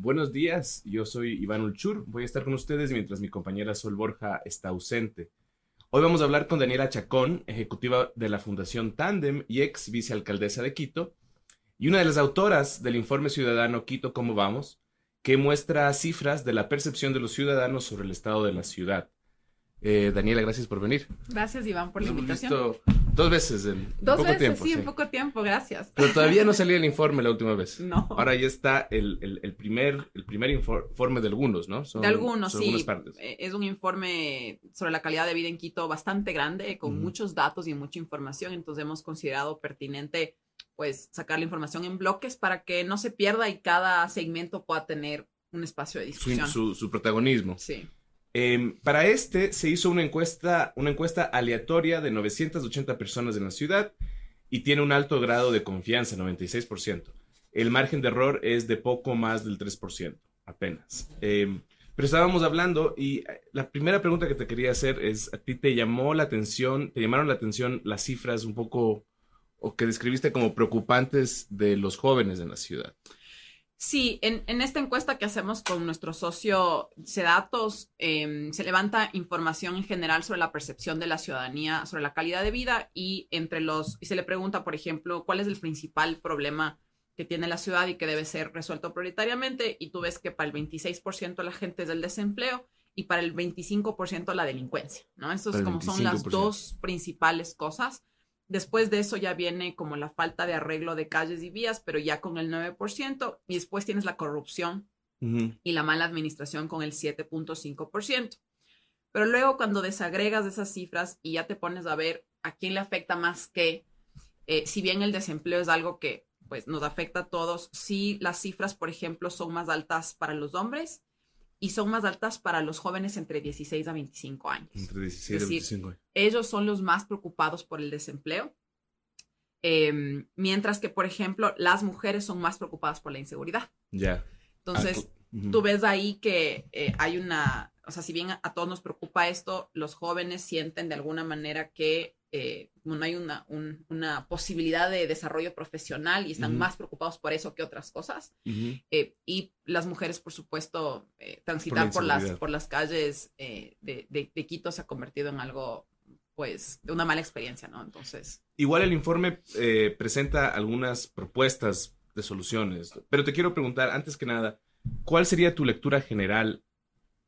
Buenos días, yo soy Iván Ulchur. Voy a estar con ustedes mientras mi compañera Sol Borja está ausente. Hoy vamos a hablar con Daniela Chacón, ejecutiva de la Fundación Tandem y ex vicealcaldesa de Quito, y una de las autoras del informe ciudadano Quito ¿Cómo vamos?, que muestra cifras de la percepción de los ciudadanos sobre el estado de la ciudad. Eh, Daniela, gracias por venir. Gracias, Iván, por la invitación. Visto dos veces en dos poco veces, tiempo. sí, en poco tiempo, gracias. Pero todavía no salía el informe la última vez. No. Ahora ya está el, el, el primer, el primer informe de algunos, ¿no? Son, de algunos, son sí. Partes. Es un informe sobre la calidad de vida en Quito bastante grande, con muchos datos y mucha información. Entonces hemos considerado pertinente, pues, sacar la información en bloques para que no se pierda y cada segmento pueda tener un espacio de Su, discusión. su, su protagonismo. Sí. Eh, para este se hizo una encuesta, una encuesta aleatoria de 980 personas en la ciudad y tiene un alto grado de confianza, 96%. El margen de error es de poco más del 3%, apenas. Eh, pero estábamos hablando y eh, la primera pregunta que te quería hacer es, ¿a ti te llamó la atención, te llamaron la atención las cifras un poco, o que describiste como preocupantes de los jóvenes en la ciudad? Sí, en, en, esta encuesta que hacemos con nuestro socio Sedatos, eh, se levanta información en general sobre la percepción de la ciudadanía, sobre la calidad de vida y entre los, y se le pregunta, por ejemplo, cuál es el principal problema que tiene la ciudad y que debe ser resuelto prioritariamente. Y tú ves que para el 26% de la gente es el desempleo y para el 25% la delincuencia, ¿no? Eso es como son las dos principales cosas. Después de eso ya viene como la falta de arreglo de calles y vías, pero ya con el 9%. Y después tienes la corrupción uh -huh. y la mala administración con el 7.5%. Pero luego cuando desagregas esas cifras y ya te pones a ver a quién le afecta más que, eh, si bien el desempleo es algo que pues nos afecta a todos, sí las cifras, por ejemplo, son más altas para los hombres y son más altas para los jóvenes entre 16 a 25 años. Entre 16 a 25 años. Ellos son los más preocupados por el desempleo, eh, mientras que, por ejemplo, las mujeres son más preocupadas por la inseguridad. Ya. Yeah. Entonces, ah, uh -huh. tú ves ahí que eh, hay una, o sea, si bien a, a, todos nos preocupa esto, los jóvenes sienten de alguna manera que eh, no hay una, un, una, posibilidad de desarrollo profesional y están uh -huh. más preocupados por eso que otras cosas. Uh -huh. eh, y las mujeres, por supuesto, eh, transitar por, por, las, por las calles eh, de, de, de, Quito se ha convertido en algo, pues, de una mala experiencia, ¿no? Entonces. Igual el informe eh, presenta algunas propuestas de soluciones, pero te quiero preguntar, antes que nada, ¿cuál sería tu lectura general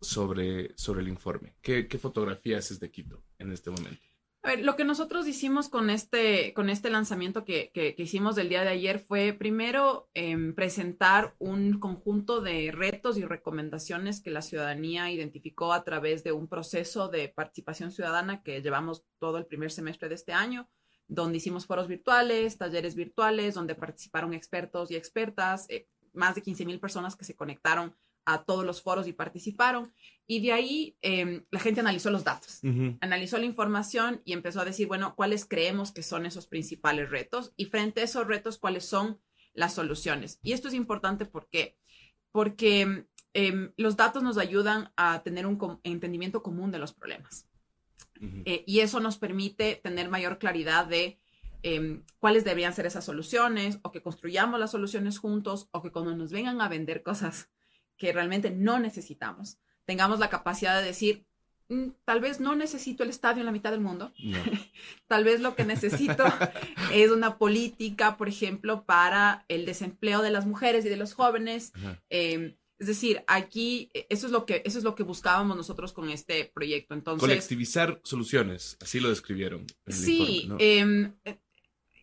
sobre, sobre el informe? ¿Qué, qué fotografía haces de Quito en este momento? A ver, lo que nosotros hicimos con este, con este lanzamiento que, que, hicimos del día de ayer fue primero eh, presentar un conjunto de retos y recomendaciones que la ciudadanía identificó a través de un proceso de participación ciudadana que llevamos todo el primer semestre de este año, donde hicimos foros virtuales, talleres virtuales, donde participaron expertos y expertas, eh, más de 15 mil personas que se conectaron a todos los foros y participaron. Y de ahí eh, la gente analizó los datos, Uh -huh. analizó la información y empezó a decir, bueno, ¿cuáles creemos que son esos principales retos? Y frente a esos retos, ¿cuáles son las soluciones? Y esto es importante porque, porque eh, los datos nos ayudan a tener un com entendimiento común de los problemas. Uh -huh. eh, y eso nos permite tener mayor claridad de eh, cuáles deberían ser esas soluciones o que construyamos las soluciones juntos o que cuando nos vengan a vender cosas que realmente no necesitamos, tengamos la capacidad de decir, mm, tal vez no necesito el estadio en la mitad del mundo, No. tal vez lo que necesito es una política, por ejemplo, para el desempleo de las mujeres y de los jóvenes. Eh, es decir, aquí eh, eso es lo que eso es lo que buscábamos nosotros con este proyecto. Entonces, Colectivizar soluciones, así lo describieron. en el Sí, informe, ¿no? eh,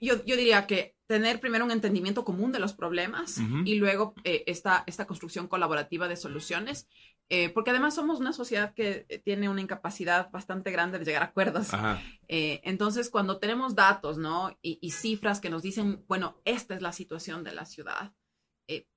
yo, yo diría que tener primero un entendimiento común de los problemas y luego eh, esta, esta construcción colaborativa de soluciones, eh, porque además somos una sociedad que eh, tiene una incapacidad bastante grande de llegar a acuerdos. Eh, entonces, cuando tenemos datos, ¿no? Y, y cifras que nos dicen, bueno, esta es la situación de la ciudad,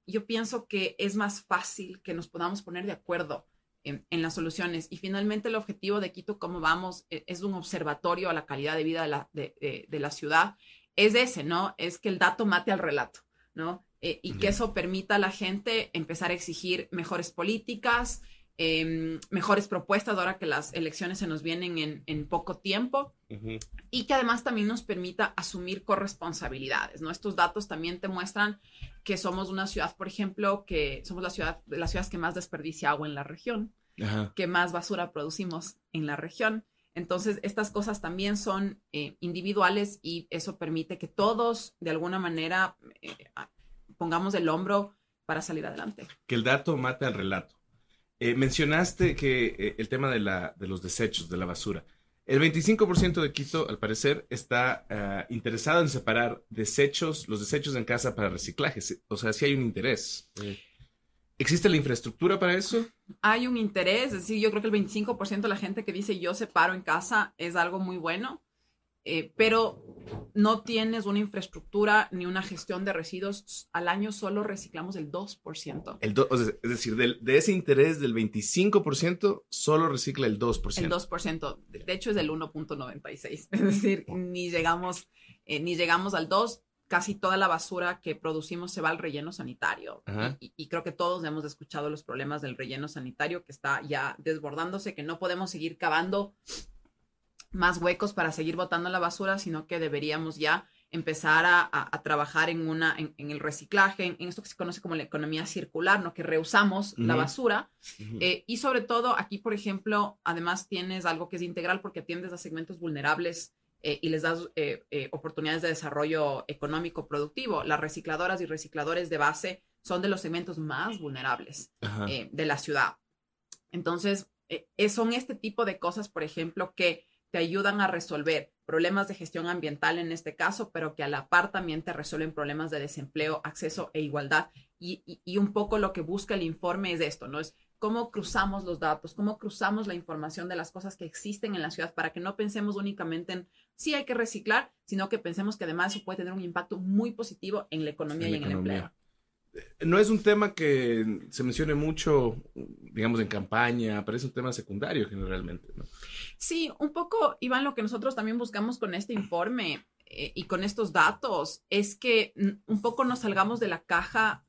yo pienso que es más fácil que nos podamos poner de acuerdo en, en las soluciones. Y finalmente el objetivo de Quito, cómo vamos, es un observatorio a la calidad de vida de la, de, de- de la ciudad. Es ese, ¿no? Es que el dato mate al relato, ¿no? Eh, y que eso permita a la gente empezar a exigir mejores políticas, em, mejores propuestas ahora que las elecciones se nos vienen en, en poco tiempo y que además también nos permita asumir corresponsabilidades, ¿no? Estos datos también te muestran que somos una ciudad, por ejemplo, que somos la ciudad de las ciudades que más desperdicia agua en la región, que más basura producimos en la región. Entonces, estas cosas también son eh, individuales y eso permite que todos, de alguna manera, eh, pongamos el hombro para salir adelante. Que el dato mate al relato. Eh, mencionaste que el tema de, la, de los desechos, de la basura. El 25% de Quito, al parecer, está ah, interesado en separar desechos, los desechos en casa para reciclaje. O sea, sí hay un interés. ¿Existe la infraestructura para eso? Hay un interés, es decir, yo creo que el 25% de la gente que dice yo separo en casa es algo muy bueno, eh, pero no tienes una infraestructura ni una gestión de residuos. Al año solo reciclamos el 2%. El es decir, de, ese interés del 25%, solo recicla el 2%. El 2%. De hecho, es del 1.96. Es decir, ni llegamos, eh, ni llegamos al 2% casi toda la basura que producimos se va al relleno sanitario. Y, creo que todos hemos escuchado los problemas del relleno sanitario que está ya desbordándose, que no podemos seguir cavando más huecos para seguir botando la basura, sino que deberíamos ya empezar a, trabajar en una en, el reciclaje, en, esto que se conoce como la economía circular, ¿no? Que reusamos la basura. Eh, y sobre todo aquí, por ejemplo, además tienes algo que es integral porque atiendes a segmentos vulnerables eh, y les das eh, eh, oportunidades de desarrollo económico productivo. Las recicladoras y recicladores de base son de los segmentos más vulnerables de la ciudad. Entonces, son este tipo de cosas, por ejemplo, que te ayudan a resolver problemas de gestión ambiental en este caso, pero que a la par también te resuelven problemas de desempleo, acceso e igualdad. Y, y un poco lo que busca el informe es esto, ¿no? Es cómo cruzamos los datos, cómo cruzamos la información de las cosas que existen en la ciudad para que no pensemos únicamente en sí hay que reciclar, sino que pensemos que además eso puede tener un impacto muy positivo en la economía y en el empleo. No es un tema que se mencione mucho, digamos, en campaña, pero es un tema secundario generalmente. ¿no? Sí, un poco, Iván, lo que nosotros también buscamos con este informe eh, y con estos datos es que un poco nos salgamos de la caja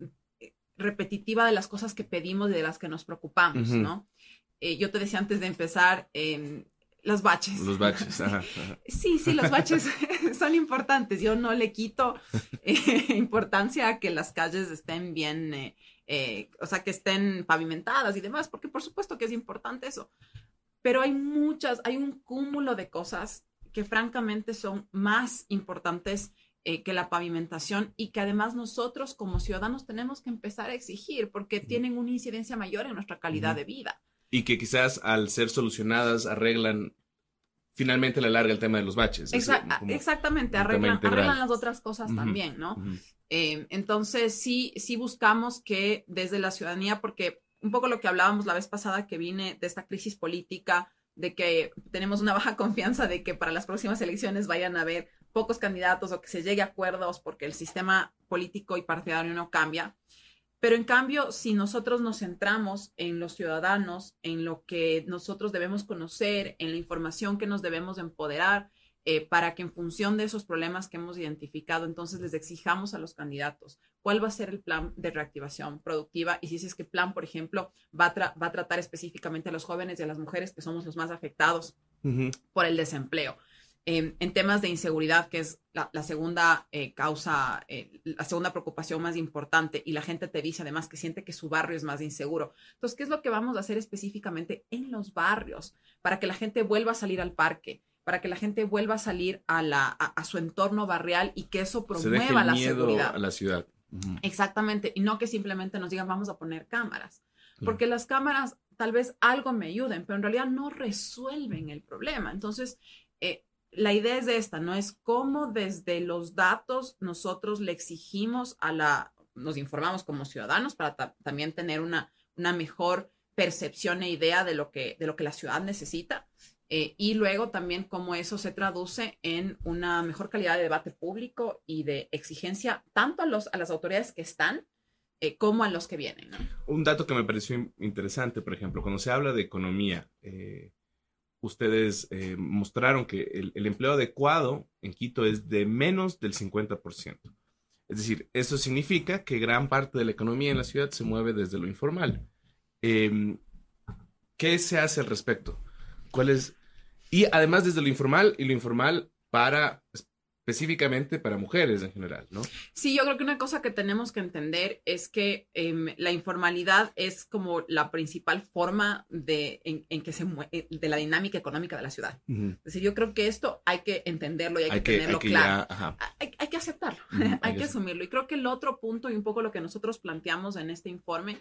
repetitiva de las cosas que pedimos y de las que nos preocupamos, ¿no? Eh, yo te decía antes de empezar, eh, los baches. Los baches, ajá, Sí, sí, los baches son importantes. Yo no le quito eh, importancia a que las calles estén bien, eh, o sea, que estén pavimentadas y demás, porque por supuesto que es importante eso. Pero hay muchas, hay un cúmulo de cosas que francamente son más importantes eh, que la pavimentación y que además nosotros como ciudadanos tenemos que empezar a exigir porque tienen una incidencia mayor en nuestra calidad de vida. Y que quizás al ser solucionadas arreglan finalmente la larga el tema de los baches. exactamente, arreglan, las otras cosas también, ¿no? Eh, entonces sí, sí buscamos que desde la ciudadanía, porque un poco lo que hablábamos la vez pasada que vine de esta crisis política, de que tenemos una baja confianza de que para las próximas elecciones vayan a haber pocos candidatos o que se llegue a acuerdos porque el sistema político y partidario no cambia. Pero en cambio, si nosotros nos centramos en los ciudadanos, en lo que nosotros debemos conocer, en la información que nos debemos empoderar, eh, para que en función de esos problemas que hemos identificado, entonces les exijamos a los candidatos cuál va a ser el plan de reactivación productiva y si es que plan, por ejemplo, va a, va a tratar específicamente a los jóvenes y a las mujeres que somos los más afectados por el desempleo. Em, en temas de inseguridad, que es la, segunda eh, causa, eh, la segunda preocupación más importante, y la gente te dice además que siente que su barrio es más inseguro. Entonces, ¿qué es lo que vamos a hacer específicamente en los barrios para que la gente vuelva a salir al parque? para que la gente vuelva a salir a, la, a, su entorno barrial y que eso promueva la seguridad. a la ciudad. Exactamente, y no que simplemente nos digan vamos a poner cámaras, porque las cámaras tal vez algo me ayuden, pero en realidad no resuelven el problema. Entonces, eh, la idea es esta, ¿no? Es cómo desde los datos nosotros le exigimos a la, nos informamos como ciudadanos para también tener una, una mejor percepción e idea de lo que, de lo que la ciudad necesita. Eh, y luego también cómo eso se traduce en una mejor calidad de debate público y de exigencia tanto a, los, a las autoridades que están eh, como a los que vienen. Un dato que me pareció interesante, por ejemplo, cuando se habla de economía, eh, ustedes eh, mostraron que el, empleo adecuado en Quito es de menos del 50%. Es decir, eso significa que gran parte de la economía en la ciudad se mueve desde lo informal. Em, ¿Qué se hace al respecto? ¿Cuál es? Y además desde lo informal y lo informal para específicamente para mujeres en general, ¿no? Sí, yo creo que una cosa que tenemos que entender es que em, la informalidad es como la principal forma de, en, que se eh, de la dinámica económica de la ciudad. Es decir, yo creo que esto hay que entenderlo y hay, que, tenerlo claro. hay, hay, que aceptarlo, hay, que asumirlo. Y creo que el otro punto y un poco lo que nosotros planteamos en este informe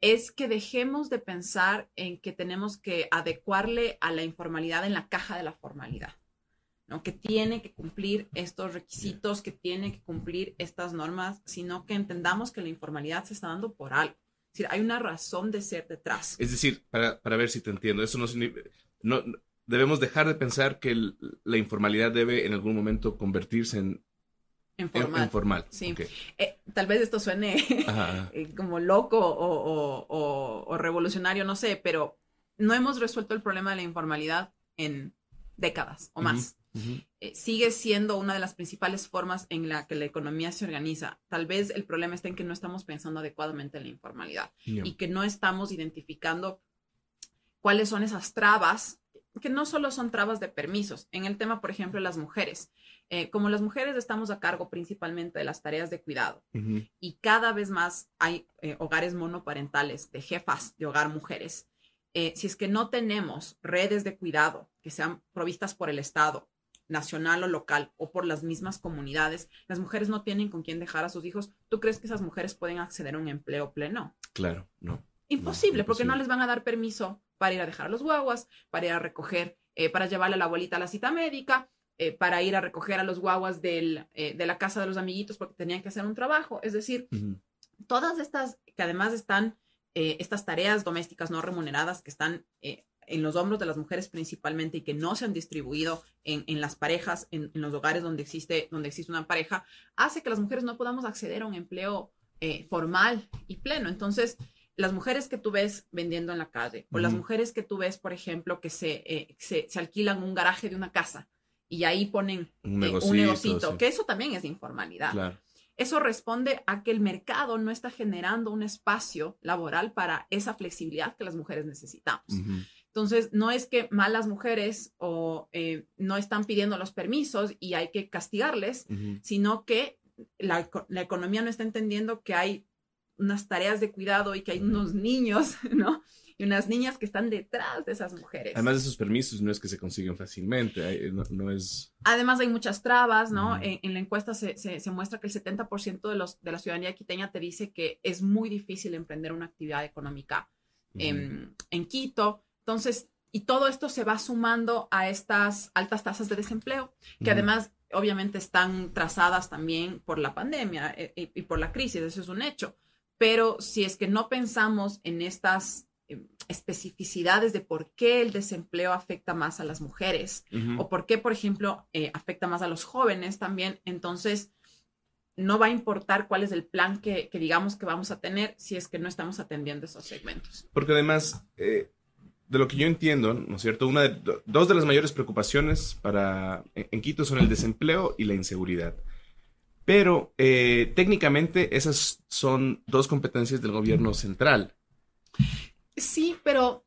es que dejemos de pensar en que tenemos que adecuarle a la informalidad en la caja de la formalidad que tiene que cumplir estos requisitos, que tiene que cumplir estas normas, sino que entendamos que la informalidad se está dando por algo. Es decir, hay una razón de ser detrás. Es decir, para, ver si te entiendo, eso no, no debemos dejar de pensar que la informalidad debe en algún momento convertirse en Informal. Sí. Eh, tal vez esto suene eh, como loco o, revolucionario, no sé, pero no hemos resuelto el problema de la informalidad en décadas o más. Eh, sigue siendo una de las principales formas en la que la economía se organiza. Tal vez el problema está en que no estamos pensando adecuadamente en la informalidad y que no estamos identificando cuáles son esas trabas, que no solo son trabas de permisos. En el tema, por ejemplo, de las mujeres. Eh, como las mujeres estamos a cargo principalmente de las tareas de cuidado y cada vez más hay eh, hogares monoparentales de jefas de hogar mujeres. si es que no tenemos redes de cuidado que sean provistas por el Estado nacional o local o por las mismas comunidades, las mujeres no tienen con quién dejar a sus hijos, ¿tú crees que esas mujeres pueden acceder a un empleo pleno? Claro, no. Imposible, porque no les van a dar permiso para ir a dejar a los guaguas, para ir a recoger, eh, para llevarle a la abuelita a la cita médica, eh, para ir a recoger a los guaguas del, eh, de la casa de los amiguitos porque tenían que hacer un trabajo. Es decir, todas estas que además están, estas tareas domésticas no remuneradas que están en los hombros de las mujeres principalmente y que no se han distribuido en, las parejas, en, los hogares donde existe, donde existe una pareja, hace que las mujeres no podamos acceder a un empleo eh, formal y pleno. Entonces, las mujeres que tú ves vendiendo en la calle o las mujeres que tú ves, por ejemplo, que se, eh, se, alquilan un garaje de una casa y ahí ponen un eh, negocito, que eso también es informalidad. Eso responde a que el mercado no está generando un espacio laboral para esa flexibilidad que las mujeres necesitamos. Entonces, no es que malas mujeres o eh, no están pidiendo los permisos y hay que castigarles, sino que la, economía no está entendiendo que hay unas tareas de cuidado y que hay unos niños, ¿no? Y unas niñas que están detrás de esas mujeres. Además de esos permisos, no es que se consiguen fácilmente, no, es... Además hay muchas trabas, ¿no? en, la encuesta se, muestra que el 70% de, los, de la ciudadanía quiteña te dice que es muy difícil emprender una actividad económica en, en Quito entonces, y todo esto se va sumando a estas altas tasas de desempleo, que además obviamente están trazadas también por la pandemia eh, y, por la crisis, eso es un hecho. Pero si es que no pensamos en estas eh, especificidades de por qué el desempleo afecta más a las mujeres o por qué, por ejemplo, eh, afecta más a los jóvenes también, entonces no va a importar cuál es el plan que, digamos que vamos a tener si es que no estamos atendiendo esos segmentos. Porque además, de lo que yo entiendo, ¿no es cierto? Una dos de las mayores preocupaciones para, en, Quito son el desempleo y la inseguridad. Pero eh, técnicamente esas son dos competencias del gobierno central. Sí, pero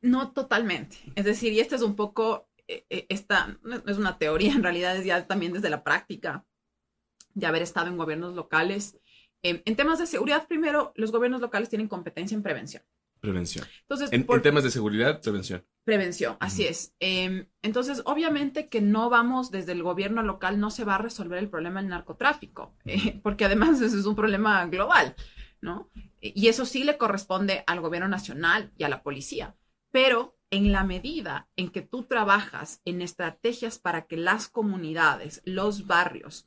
no totalmente. Es decir, y esta es un poco, eh, eh, esta no es una teoría, en realidad es ya también desde la práctica de haber estado en gobiernos locales. en temas de seguridad, primero, los gobiernos locales tienen competencia en prevención. Prevención. Entonces, en, temas de seguridad, prevención. Prevención, así es. Em, entonces, obviamente que no vamos desde el gobierno local, no se va a resolver el problema del narcotráfico, eh, porque además es un problema global, ¿no? Y eso sí le corresponde al gobierno nacional y a la policía. Pero en la medida en que tú trabajas en estrategias para que las comunidades, los barrios,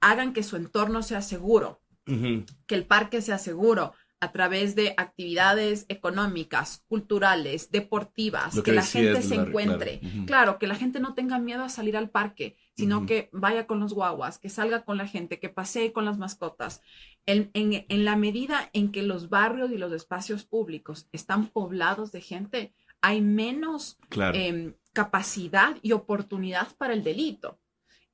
hagan que su entorno sea seguro, que el parque sea seguro, a través de actividades económicas, culturales, deportivas, que, la gente se encuentre. Claro. que la gente no tenga miedo a salir al parque, sino que vaya con los guaguas, que salga con la gente, que pasee con las mascotas. En, la medida en que los barrios y los espacios públicos están poblados de gente, hay menos em, capacidad y oportunidad para el delito.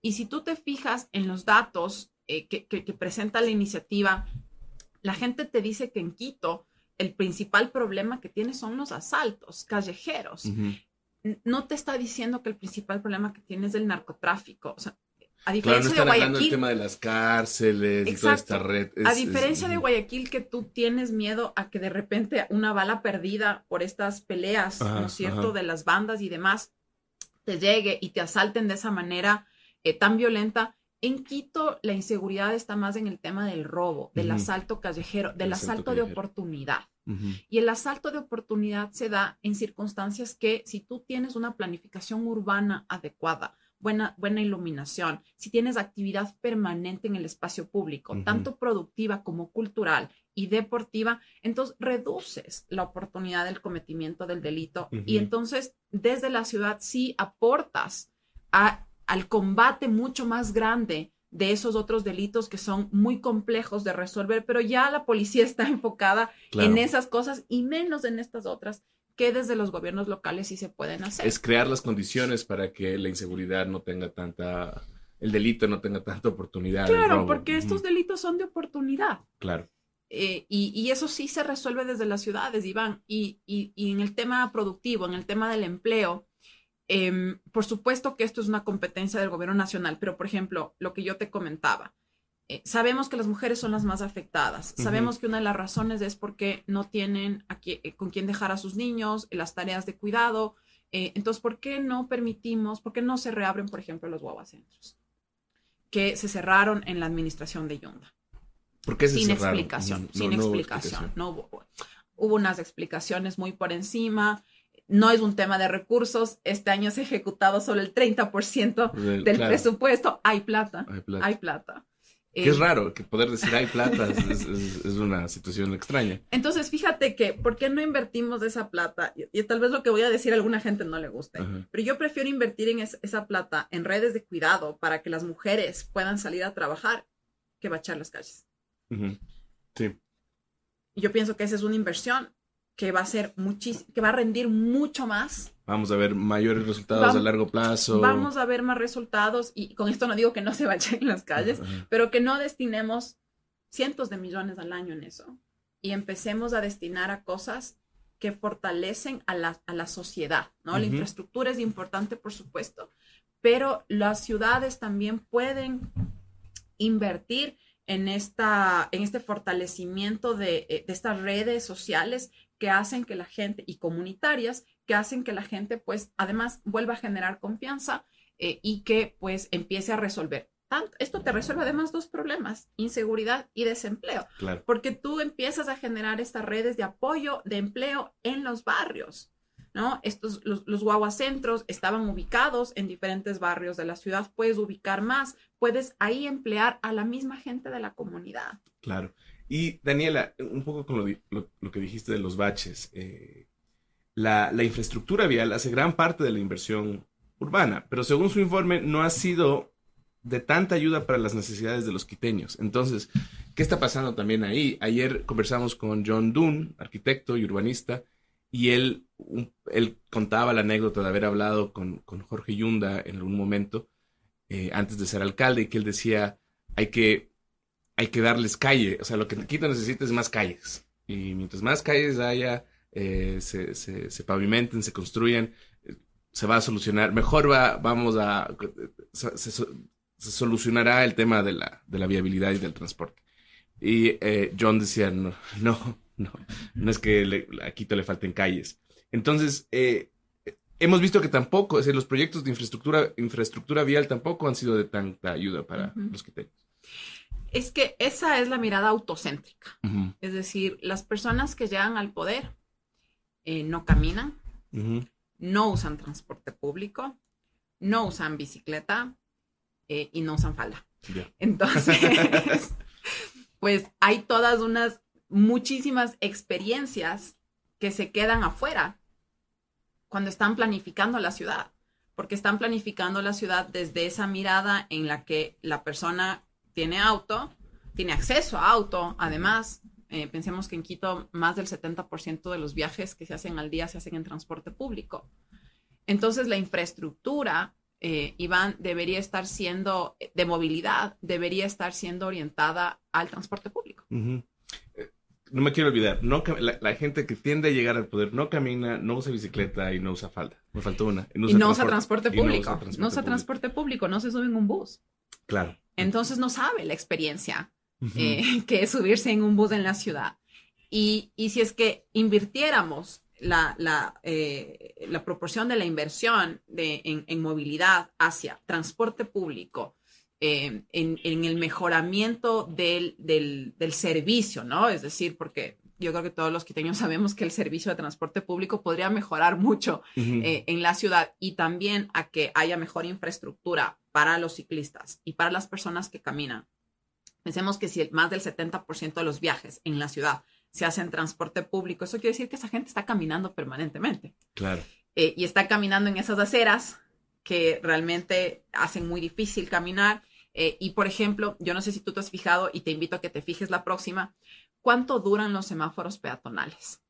Y si tú te fijas en los datos eh, que presenta la iniciativa la gente te dice que en Quito el principal problema que tiene son los asaltos callejeros. No te está diciendo que el principal problema que tiene es el narcotráfico. O sea, a diferencia de Guayaquil. el tema de las cárceles y toda esta red. a diferencia de Guayaquil, que tú tienes miedo a que de repente una bala perdida por estas peleas, ¿no es cierto?, de las bandas y demás, te llegue y te asalten de esa manera eh, tan violenta. En Quito, la inseguridad está más en el tema del robo, del asalto callejero, del asalto de oportunidad. Y el asalto de oportunidad se da en circunstancias que si tú tienes una planificación urbana adecuada, buena, buena iluminación, si tienes actividad permanente en el espacio público, tanto productiva como cultural y deportiva, entonces reduces la oportunidad del cometimiento del delito y entonces desde la ciudad sí aportas a, al combate mucho más grande de esos otros delitos que son muy complejos de resolver, pero ya la policía está enfocada en esas cosas y menos en estas otras que desde los gobiernos locales sí se pueden hacer. Es crear las condiciones para que la inseguridad no tenga tanta, el delito no tenga tanta oportunidad. Claro, porque estos delitos son de oportunidad. Claro. Eh, y, eso sí se resuelve desde las ciudades, Iván. Y, y, en el tema productivo, en el tema del empleo, em, por supuesto que esto es una competencia del gobierno nacional, pero por ejemplo, lo que yo te comentaba, eh, sabemos que las mujeres son las más afectadas. Sabemos que una de las razones es porque no tienen eh, con quién dejar a sus niños, las tareas de cuidado. Eh, entonces, ¿por qué no permitimos, por qué no se reabren, por ejemplo, los guaguacentros? Que se cerraron en la administración de Yonda. ¿Por qué se sin explicación, sin explicación. No hubo, hubo unas explicaciones muy por encima no es un tema de recursos. Este año se ha ejecutado solo el 30% del presupuesto. Hay plata, hay plata. Hay plata. Que es eh, raro, que poder decir hay plata es, una situación extraña. Entonces, fíjate que, ¿por qué no invertimos esa plata? Y, tal vez lo que voy a decir a alguna gente no le guste, pero yo prefiero invertir en esa plata en redes de cuidado para que las mujeres puedan salir a trabajar que bachar las calles. Sí. Yo pienso que esa es una inversión que va a ser muchísimo, que va a rendir mucho más Vamos a ver mayores resultados a largo plazo. Vamos a ver más resultados y con esto no digo que no se vayan en las calles, pero que no destinemos cientos de millones al año en eso y empecemos a destinar a cosas que fortalecen a la, a la sociedad, ¿no? La infraestructura es importante, por supuesto, pero las ciudades también pueden invertir en, esta, en este fortalecimiento de, eh, de estas redes sociales que hacen que la gente, y comunitarias, que hacen que la gente, pues, además vuelva a generar confianza eh, y que, pues, empiece a resolver. Tanto, esto te resuelve además dos problemas, inseguridad y desempleo, porque tú empiezas a generar estas redes de apoyo de empleo en los barrios. ¿no? Estos, los, los guaguacentros estaban ubicados en diferentes barrios de la ciudad, puedes ubicar más, puedes ahí emplear a la misma gente de la comunidad. Claro. Y Daniela, un poco con lo, que dijiste de los baches, eh, la, infraestructura vial hace gran parte de la inversión urbana, pero según su informe no ha sido de tanta ayuda para las necesidades de los quiteños. Entonces, ¿qué está pasando también ahí? Ayer conversamos con John Dunn, arquitecto y urbanista, y él, él contaba la anécdota de haber hablado con, Jorge Yunda en algún momento, eh, antes de ser alcalde, y que él decía, hay que hay que darles calle. O sea, lo que Quito necesita es más calles. Y mientras más calles haya, eh, se, se, pavimenten, se construyan, eh, se va a solucionar. Mejor va, vamos a. Se, solucionará el tema de la, de la, viabilidad y del transporte. Y eh, John decía: no, no, no, no es que a Quito le falten calles. Entonces, hemos visto que tampoco, es los proyectos de infraestructura, infraestructura vial tampoco han sido de tanta ayuda para los quiteños es que esa es la mirada autocéntrica. Es decir, las personas que llegan al poder eh, no caminan, no usan transporte público, no usan bicicleta eh, y no usan falda. Entonces, pues hay todas unas muchísimas experiencias que se quedan afuera cuando están planificando la ciudad, porque están planificando la ciudad desde esa mirada en la que la persona tiene auto, tiene acceso a auto, además. Eh, pensemos que en Quito más del 70% de los viajes que se hacen al día se hacen en transporte público. Entonces la infraestructura, eh, Iván, debería estar siendo de movilidad, debería estar siendo orientada al transporte público. Eh, no me quiero olvidar, no, la, gente que tiende a llegar al poder no camina, no usa bicicleta y no usa falda. Me faltó una. Y no usa, transporte, público. No usa transporte, público, no se sube en un bus. Claro. Entonces no sabe la experiencia eh, que es subirse en un bus en la ciudad. Y, y si es que invirtiéramos la, la, eh, la, proporción de la inversión de, en, en movilidad hacia transporte público, eh, en, en, el mejoramiento del, del, del, servicio, ¿no? Es decir, porque yo creo que todos los quiteños sabemos que el servicio de transporte público podría mejorar mucho eh, en la ciudad y también a que haya mejor infraestructura para los ciclistas y para las personas que caminan. Pensemos que si más del 70% de los viajes en la ciudad se hacen en transporte público, eso quiere decir que esa gente está caminando permanentemente. Claro. Eh, y está caminando en esas aceras que realmente hacen muy difícil caminar. Eh, y por ejemplo, yo no sé si tú te has fijado y te invito a que te fijes la próxima, ¿cuánto duran los semáforos peatonales?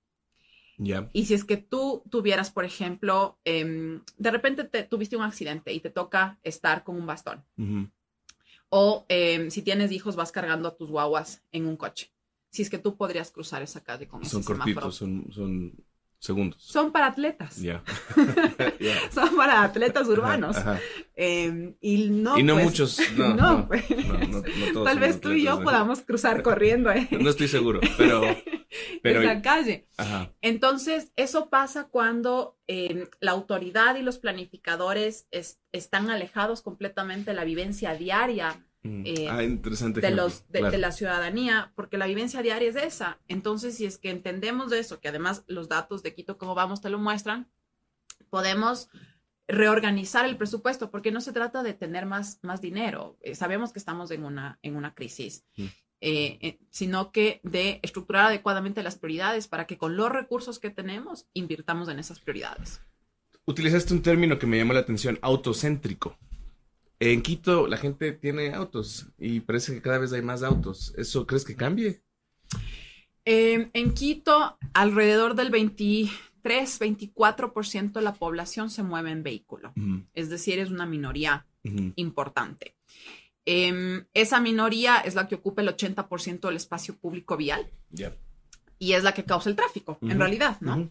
Y si es que tú tuvieras, por ejemplo, em, de repente te, tuviste un accidente y te toca estar con un bastón. O em, si tienes hijos, vas cargando a tus guaguas en un coche. Si es que tú podrías cruzar esa calle con son ese cortitos, Son, son segundos. Son para atletas. Son para atletas urbanos. Em, y no, y no pues, muchos. No, no, pues, Tal vez tú y yo podamos cruzar corriendo. ¿eh? No estoy seguro, pero. pero Esa calle. Entonces, eso pasa cuando em, la autoridad y los planificadores están alejados completamente de la vivencia diaria. Eh, ah, interesante de, los, de, la ciudadanía, porque la vivencia diaria es esa. Entonces, si es que entendemos eso, que además los datos de Quito, como vamos, te lo muestran, podemos reorganizar el presupuesto, porque no se trata de tener más, más dinero. Eh, sabemos que estamos en una, en una crisis. Mm. Eh, sino que de estructurar adecuadamente las prioridades para que con los recursos que tenemos invirtamos en esas prioridades. Utilizaste un término que me llamó la atención, autocéntrico. En Quito la gente tiene autos y parece que cada vez hay más autos. ¿Eso crees que cambie? Em, en Quito, alrededor del 23, 24% de la población se mueve en vehículo. Es decir, es una minoría importante. Em, esa minoría es la que ocupa el 80% del espacio público vial. Y es la que causa el tráfico, en realidad, ¿no?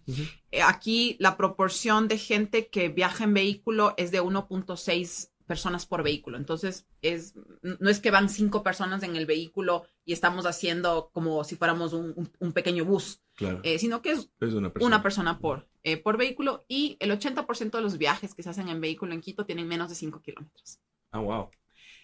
Eh, aquí la proporción de gente que viaja en vehículo es de 1.6 personas por vehículo. Entonces, es, no es que van cinco personas en el vehículo y estamos haciendo como si fuéramos un, pequeño bus, eh, sino que es, una persona, por, eh, por vehículo y el 80% de los viajes que se hacen en vehículo en Quito tienen menos de 5 kilómetros. Ah, wow.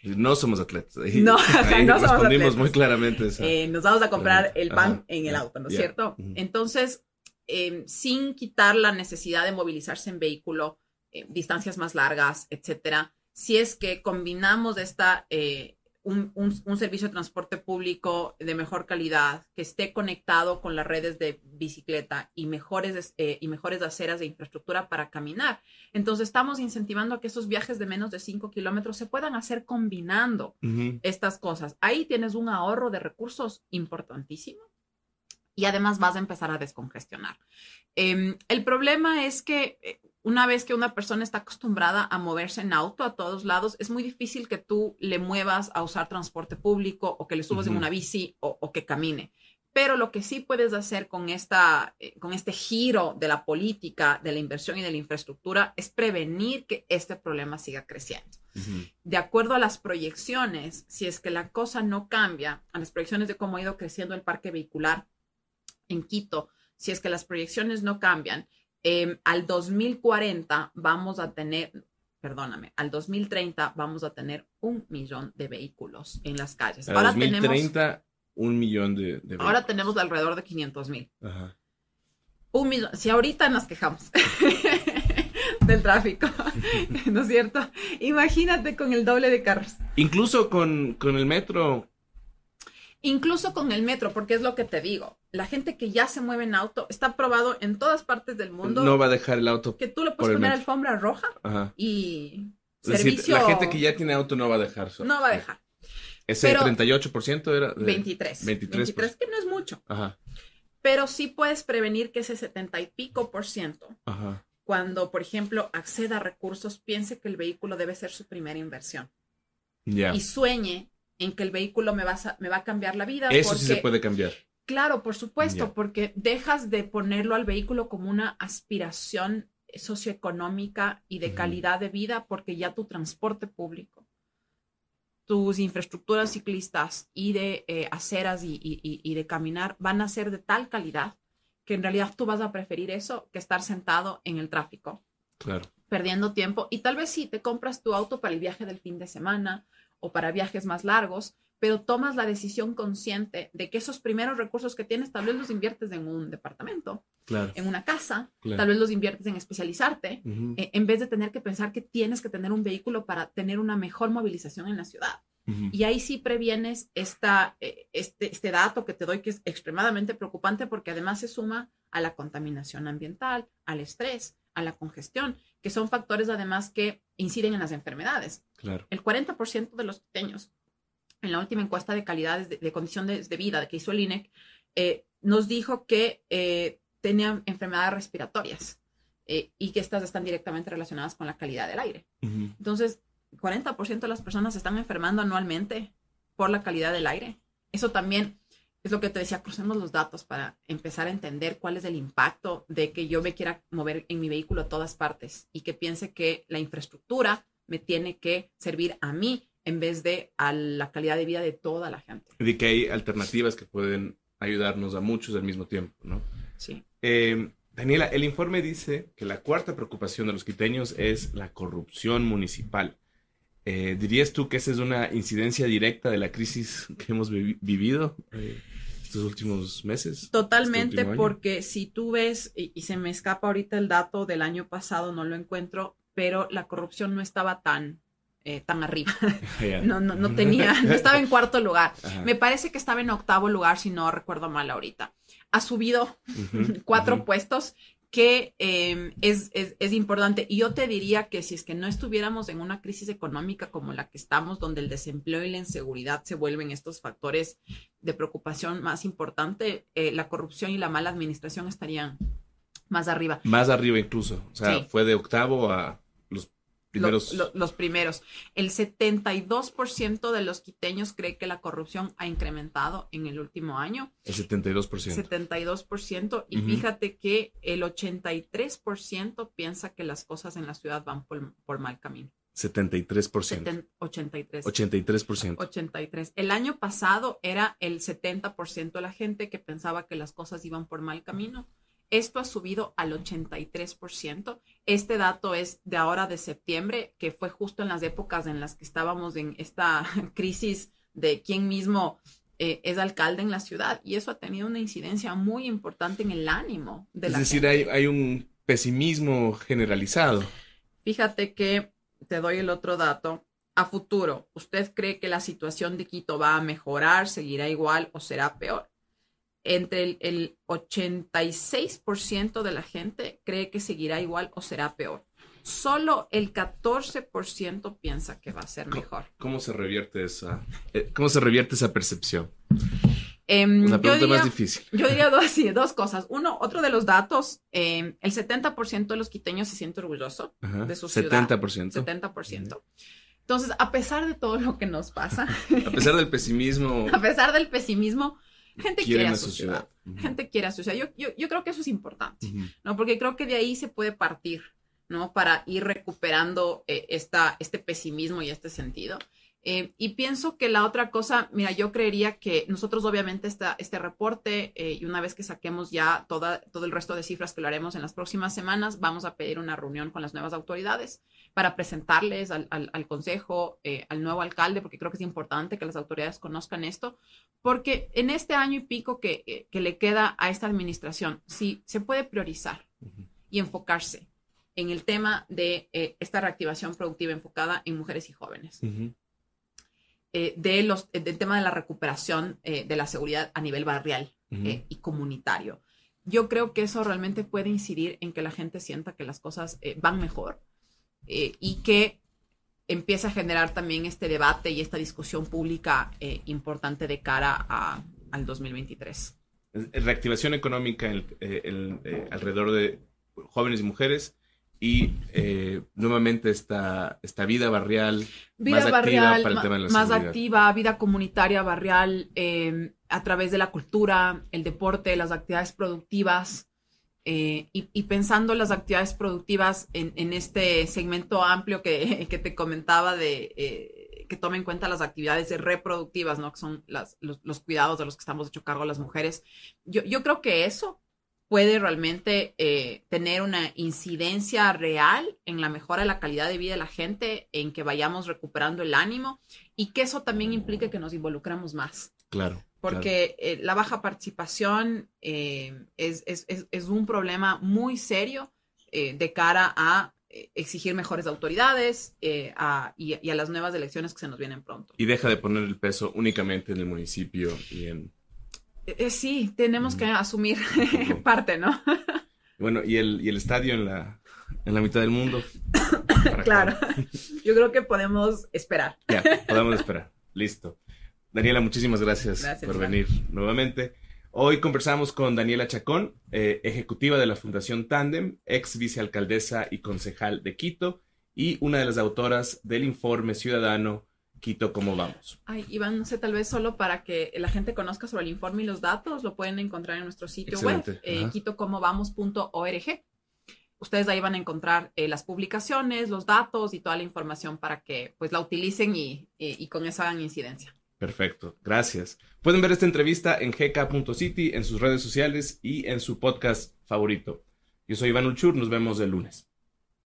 No somos atletas. no, no somos atletas. muy claramente eh, nos vamos a comprar el pan en el auto, ¿no es cierto? Entonces, em, sin quitar la necesidad de movilizarse en vehículo, distancias más largas, etcétera, si es que combinamos esta, eh, un, servicio de transporte público de mejor calidad, que esté conectado con las redes de bicicleta y mejores, eh, y mejores aceras de infraestructura para caminar. Entonces estamos incentivando a que esos viajes de menos de 5 kilómetros se puedan hacer combinando estas cosas. Ahí tienes un ahorro de recursos importantísimo y además vas a empezar a descongestionar. Em, el problema es que eh, una vez que una persona está acostumbrada a moverse en auto a todos lados, es muy difícil que tú le muevas a usar transporte público o que le subas en una bici o, que camine. Pero lo que sí puedes hacer con, esta, eh, con este giro de la política, de la inversión y de la infraestructura es prevenir que este problema siga creciendo. De acuerdo a las proyecciones, si es que la cosa no cambia, a las proyecciones de cómo ha ido creciendo el parque vehicular en Quito, si es que las proyecciones no cambian, Em, al 2040 vamos a tener, perdóname, al 2030 vamos a tener un millón de vehículos en las calles. Al ahora 2030, un millón de, vehículos. Ahora tenemos alrededor de 500 mil. Un millón. Si ahorita nos quejamos del tráfico, ¿no es cierto? Imagínate con el doble de carros. Incluso con, con el metro, Incluso con el metro, porque es lo que te digo. La gente que ya se mueve en auto está probado en todas partes del mundo. No va a dejar el auto. Que tú le puedes poner alfombra roja y servicio. la gente que ya tiene auto no va a dejar. No va a dejar. Ese 38% era. De... 23. 23. que no es mucho. Ajá. Pero sí puedes prevenir que ese 70 y pico por ciento, Ajá. cuando, por ejemplo, acceda a recursos, piense que el vehículo debe ser su primera inversión. Ya. Y sueñe en que el vehículo me va a, me va a cambiar la vida. Eso sí se puede cambiar. Claro, por supuesto, porque dejas de ponerlo al vehículo como una aspiración socioeconómica y de calidad de vida, porque ya tu transporte público, tus infraestructuras ciclistas y de eh, aceras y, y- y- y de caminar van a ser de tal calidad que en realidad tú vas a preferir eso que estar sentado en el tráfico Claro. perdiendo tiempo y tal vez sí te compras tu auto para el viaje del fin de semana o para viajes más largos, pero tomas la decisión consciente de que esos primeros recursos que tienes tal vez los inviertes en un departamento, Claro. en una casa, claro. tal vez los inviertes en especializarte, eh, en vez de tener que pensar que tienes que tener un vehículo para tener una mejor movilización en la ciudad. Y ahí sí previenes esta, eh, este, este dato que te doy que es extremadamente preocupante porque además se suma a la contaminación ambiental, al estrés, a la congestión, que son factores además que inciden en las enfermedades. Claro. El 40% de los pequeños, en la última encuesta de calidades de, de condiciones de vida que hizo el INEC, eh, nos dijo que eh, tenían enfermedades respiratorias eh, y que estas están directamente relacionadas con la calidad del aire. Ujú. Entonces, 40% de las personas se están enfermando anualmente por la calidad del aire. Eso también es lo que te decía, crucemos los datos para empezar a entender cuál es el impacto de que yo me quiera mover en mi vehículo a todas partes y que piense que la infraestructura me tiene que servir a mí en vez de a la calidad de vida de toda la gente. De que hay alternativas que pueden ayudarnos a muchos al mismo tiempo, ¿no? Sí. Eh, Daniela, el informe dice que la cuarta preocupación de los quiteños es la corrupción municipal. Eh, ¿Dirías tú que esa es una incidencia directa de la crisis que hemos vi- vivido eh, estos últimos meses? Totalmente, este último año? porque si tú ves, y, y se me escapa ahorita el dato del año pasado, no lo encuentro, pero la corrupción no estaba tan, eh, tan arriba. No, no, no tenía, no estaba en cuarto lugar. Ajá. Me parece que estaba en octavo lugar, si no recuerdo mal ahorita. Ha subido cuatro puestos, que eh, es, es, es importante. Y yo te diría que si es que no estuviéramos en una crisis económica como la que estamos, donde el desempleo y la inseguridad se vuelven estos factores de preocupación más importante, eh, la corrupción y la mala administración estarían más arriba. Más arriba incluso. O sea, Sí. fue de octavo a primeros. Lo- lo- los primeros. El 72% de los quiteños cree que la corrupción ha incrementado en el último año. El 72%. 72%. Y fíjate que el 83% piensa que las cosas en la ciudad van por, por mal camino. 73%. Seten- 83. 83%. 83. El año pasado era el 70% de la gente que pensaba que las cosas iban por mal camino. Esto ha subido al 83%. Este dato es de ahora de septiembre, que fue justo en las épocas en las que estábamos en esta crisis de quién mismo eh, es alcalde en la ciudad. Y eso ha tenido una incidencia muy importante en el ánimo de Es la decir, gente. hay, hay un pesimismo generalizado. Fíjate que te doy el otro dato. A futuro, ¿usted cree que la situación de Quito va a mejorar, seguirá igual o será peor? Entre el, el 86% de la gente cree que seguirá igual o será peor. Solo el 14% piensa que va a ser mejor. ¿Cómo se revierte esa, eh, cómo se revierte esa percepción? Em, yo pregunta diría- más difícil. Yo diría dos, sí, dos cosas. Uno, otro de los datos, eh, el 70% de los quiteños se siente orgulloso, Ajá. de su ciudad. 70%. 70%. Entonces, a pesar de todo lo que nos pasa, A pesar del pesimismo, a pesar del pesimismo, gente quiere, quieren a su ciudad. Ujú. Gente quiere a su ciudad. Yo, yo, yo creo que eso es importante, Ujú. ¿no? Porque creo que de ahí se puede partir, ¿no? Para ir recuperando eh, esta, este pesimismo y este sentido. Eh, y pienso que la otra cosa, mira, yo creería que nosotros obviamente esta, este reporte eh, y una vez que saquemos ya toda, todo el resto de cifras que lo haremos en las próximas semanas, vamos a pedir una reunión con las nuevas autoridades para presentarles al, al, al consejo, eh, al nuevo alcalde, porque creo que es importante que las autoridades conozcan esto, porque en este año y pico que, eh, que le queda a esta administración, sí se puede priorizar y enfocarse en el tema de eh, esta reactivación productiva enfocada en mujeres y jóvenes Ujú. Eh, de los, eh, del tema de la recuperación eh, de la seguridad a nivel barrial eh, y comunitario. Yo creo que eso realmente puede incidir en que la gente sienta que las cosas van mejor y que empieza a generar también este debate y esta discusión pública importante de cara a, al 2023. Reactivación económica alrededor de jóvenes y mujeres y eh, nuevamente esta, esta vida barrial vida más barrial, activa para el tema de la más activa, vida comunitaria barrial, eh, a través de la cultura, el deporte, las actividades productivas. eh, y, y pensando las actividades productivas en, en este segmento amplio que, que te comentaba de eh, que tome en cuenta las actividades reproductivas, ¿no? Que son las, los, los cuidados de los que estamos hecho cargo las mujeres. Yo, yo creo que eso puede realmente eh, tener una incidencia real en la mejora de la calidad de vida de la gente, en que vayamos recuperando el ánimo y que eso también implique que nos involucremos más. Claro. Porque eh, la baja participación eh, es, es, es, es un problema muy serio de cara a exigir mejores autoridades eh, a- y, y a las nuevas elecciones que se nos vienen pronto. Y deja de poner el peso únicamente en el municipio y en... Eh, eh, sí, tenemos que asumir Ujú. parte, ¿no? Bueno, y el, y el estadio en la, en la mitad del mundo. ¿Para Claro. Yo creo que podemos esperar. Ya, podemos esperar. Listo. Daniela, muchísimas gracias, Gracias, por venir nuevamente. Hoy conversamos con Daniela Chacón, eh, ejecutiva de la Fundación Tandem, ex vicealcaldesa y concejal de Quito, y una de las autoras del informe ciudadano Quito, ¿cómo vamos? Ay, Iván, no sé, tal vez solo para que la gente conozca sobre el informe y los datos, lo pueden encontrar en nuestro sitio Excelente, web, eh, quitocomovamos.org. Ustedes ahí van a encontrar eh, las publicaciones, los datos y toda la información para que pues la utilicen y, y- y con eso hagan incidencia. Perfecto, gracias. Pueden ver esta entrevista en gk.city, en sus redes sociales y en su podcast favorito. Yo soy Iván Ulchur, nos vemos el lunes.